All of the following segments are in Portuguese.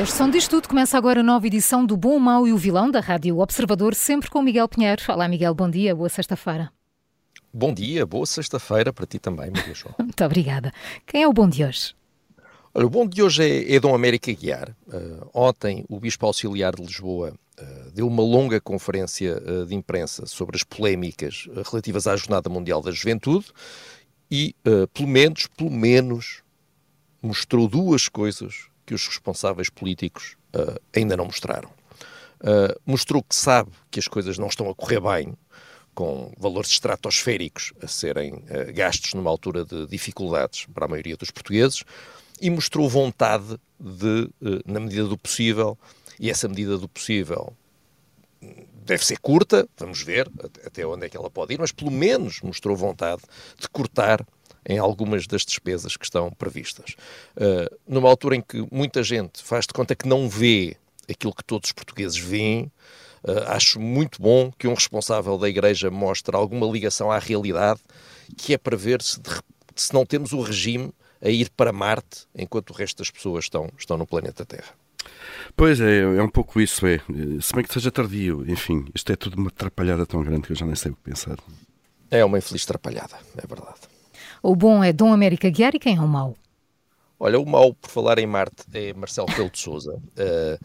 Este som diz tudo. Começa agora a nova edição do Bom, o Mau e o Vilão da Rádio Observador, sempre com Miguel Pinheiro. Olá, Miguel, bom dia, boa sexta-feira. Bom dia, boa sexta-feira para ti também, Maria João. Muito obrigada. Quem é o bom de hoje? Olha, o bom de hoje é, é Dom América Guiar. Uh, ontem, o Bispo Auxiliar de Lisboa uh, deu uma longa conferência uh, de imprensa sobre as polémicas relativas à Jornada Mundial da Juventude e, pelo menos, pelo menos, mostrou duas coisas que os responsáveis políticos uh, ainda não mostraram. Uh, mostrou que sabe que as coisas não estão a correr bem, com valores estratosféricos a serem uh, gastos numa altura de dificuldades para a maioria dos portugueses, e mostrou vontade de, na medida do possível, e essa medida do possível deve ser curta, vamos ver até onde é que ela pode ir, mas pelo menos mostrou vontade de cortar em algumas das despesas que estão previstas. Uh, numa altura em que muita gente faz de conta que não vê aquilo que todos os portugueses veem, uh, acho muito bom que um responsável da Igreja mostre alguma ligação à realidade, que é para ver se, de, se não temos o regime a ir para Marte enquanto o resto das pessoas estão, estão no planeta Terra. Pois é, é um pouco isso, é. Se bem que seja tardio, enfim, isto é tudo uma atrapalhada tão grande que eu já nem sei o que pensar. É uma infeliz atrapalhada, é verdade. O bom é Dom América Guiar e quem é o mau? Olha, o mau, por falar em Marte, é Marcelo Pelo de Souza. Uh,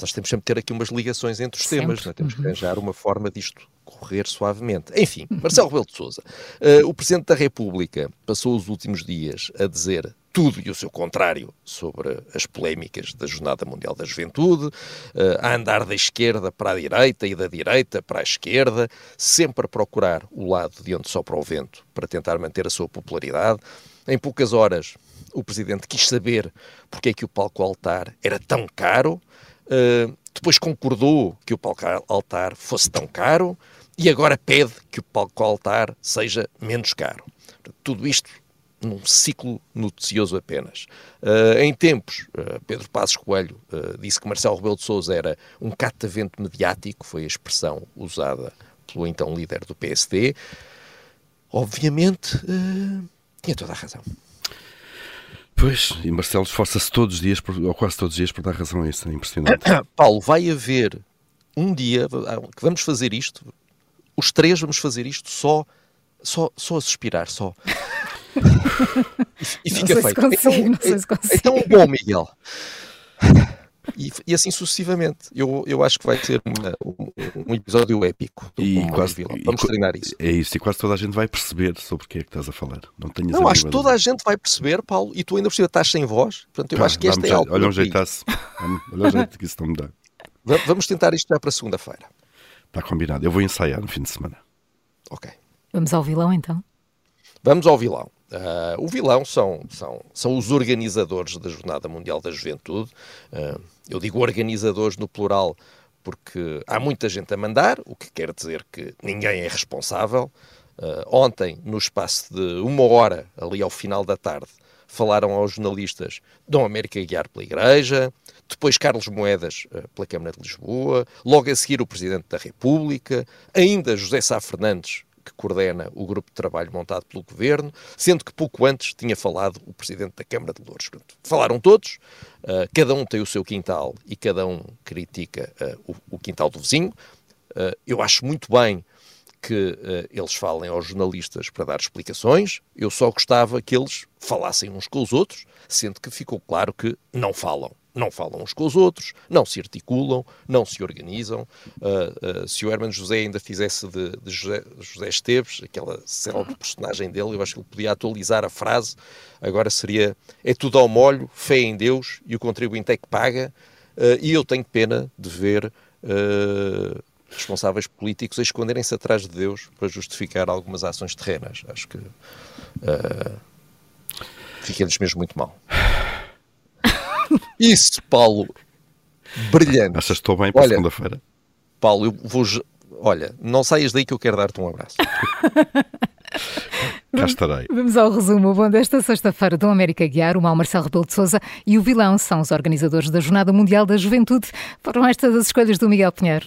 nós temos sempre que ter aqui umas ligações entre os sempre. temas, é? temos que uhum. arranjar uma forma disto correr suavemente. Enfim, Marcelo Rebelo de Sousa. Uh, o Presidente da República passou os últimos dias a dizer tudo e o seu contrário sobre as polémicas da Jornada Mundial da Juventude, uh, a andar da esquerda para a direita e da direita para a esquerda, sempre a procurar o lado de onde sopra o vento para tentar manter a sua popularidade. Em poucas horas, o Presidente quis saber porque é que o palco altar era tão caro, uh, depois concordou que o palco altar fosse tão caro, e agora pede que o palco altar seja menos caro. Tudo isto num ciclo noticioso apenas. Uh, em tempos, uh, Pedro Passos Coelho uh, disse que Marcelo Rebelo de Sousa era um catavento mediático, foi a expressão usada pelo então líder do PSD. Obviamente, tinha toda a razão. Pois, e Marcelo esforça-se todos os dias, ou quase todos os dias, por dar razão a isso, é impressionante. Paulo, vai haver um dia que vamos fazer isto, os três vamos fazer isto só, só, só a suspirar, só. e, e fica feito. Consigo, então, não sei se consigo. então, bom, Miguel. E, e, assim sucessivamente. Eu, eu acho que vai ser uma, um, um, episódio épico do e quase, Vilão. Vamos treinar isso. É isso, e quase toda a gente vai perceber sobre o que é que estás a falar. Não tenhas Não, acho que toda a gente vai perceber, Paulo, e tu ainda por cima estás sem voz. Portanto, eu acho que esta é algo. Olha um jeitaço. Olha um jeito que isso não me dá. Vamos tentar isto já para segunda-feira. Está combinado. Eu vou ensaiar no fim de semana. Ok. Vamos ao vilão então? Vamos ao vilão. Uh, o vilão são, são, são os organizadores da Jornada Mundial da Juventude. Uh, eu digo organizadores no plural porque há muita gente a mandar, o que quer dizer que ninguém é responsável. Uh, ontem, no espaço de uma hora, ali ao final da tarde, falaram aos jornalistas Dom América Guiar pela Igreja, depois Carlos Moedas pela Câmara de Lisboa, logo a seguir o Presidente da República, ainda José Sá Fernandes, que coordena o grupo de trabalho montado pelo Governo, sendo que pouco antes tinha falado o Presidente da Câmara de Louros. Falaram todos, uh, cada um tem o seu quintal e cada um critica uh, o, o, quintal do vizinho. eu acho muito bem que uh, eles falem aos jornalistas para dar explicações. Eu só gostava que eles falassem uns com os outros, sendo que ficou claro que não falam. Não falam uns com os outros, não se articulam, não se organizam. Uh, uh, se o Hermano José ainda fizesse de, de José, José, Esteves, aquela célebre personagem dele, eu acho que ele podia atualizar a frase. Agora seria: é tudo ao molho, fé em Deus e o contribuinte é que paga. e eu tenho pena de ver responsáveis políticos a esconderem-se atrás de Deus para justificar algumas ações terrenas. Acho que uh, fica-lhes mesmo muito mal. Isso, Paulo, brilhante. Achas que estou bem para segunda-feira? Paulo, eu vou. Olha, não saias daí que eu quero dar-te um abraço. Cá estarei. Vamos ao resumo. Bom, desta sexta-feira, Dom América Guiar, o Mal Marcelo Rebelo de Souza e o Vilão são os organizadores da Jornada Mundial da Juventude. Foram estas as escolhas do Miguel Pinheiro.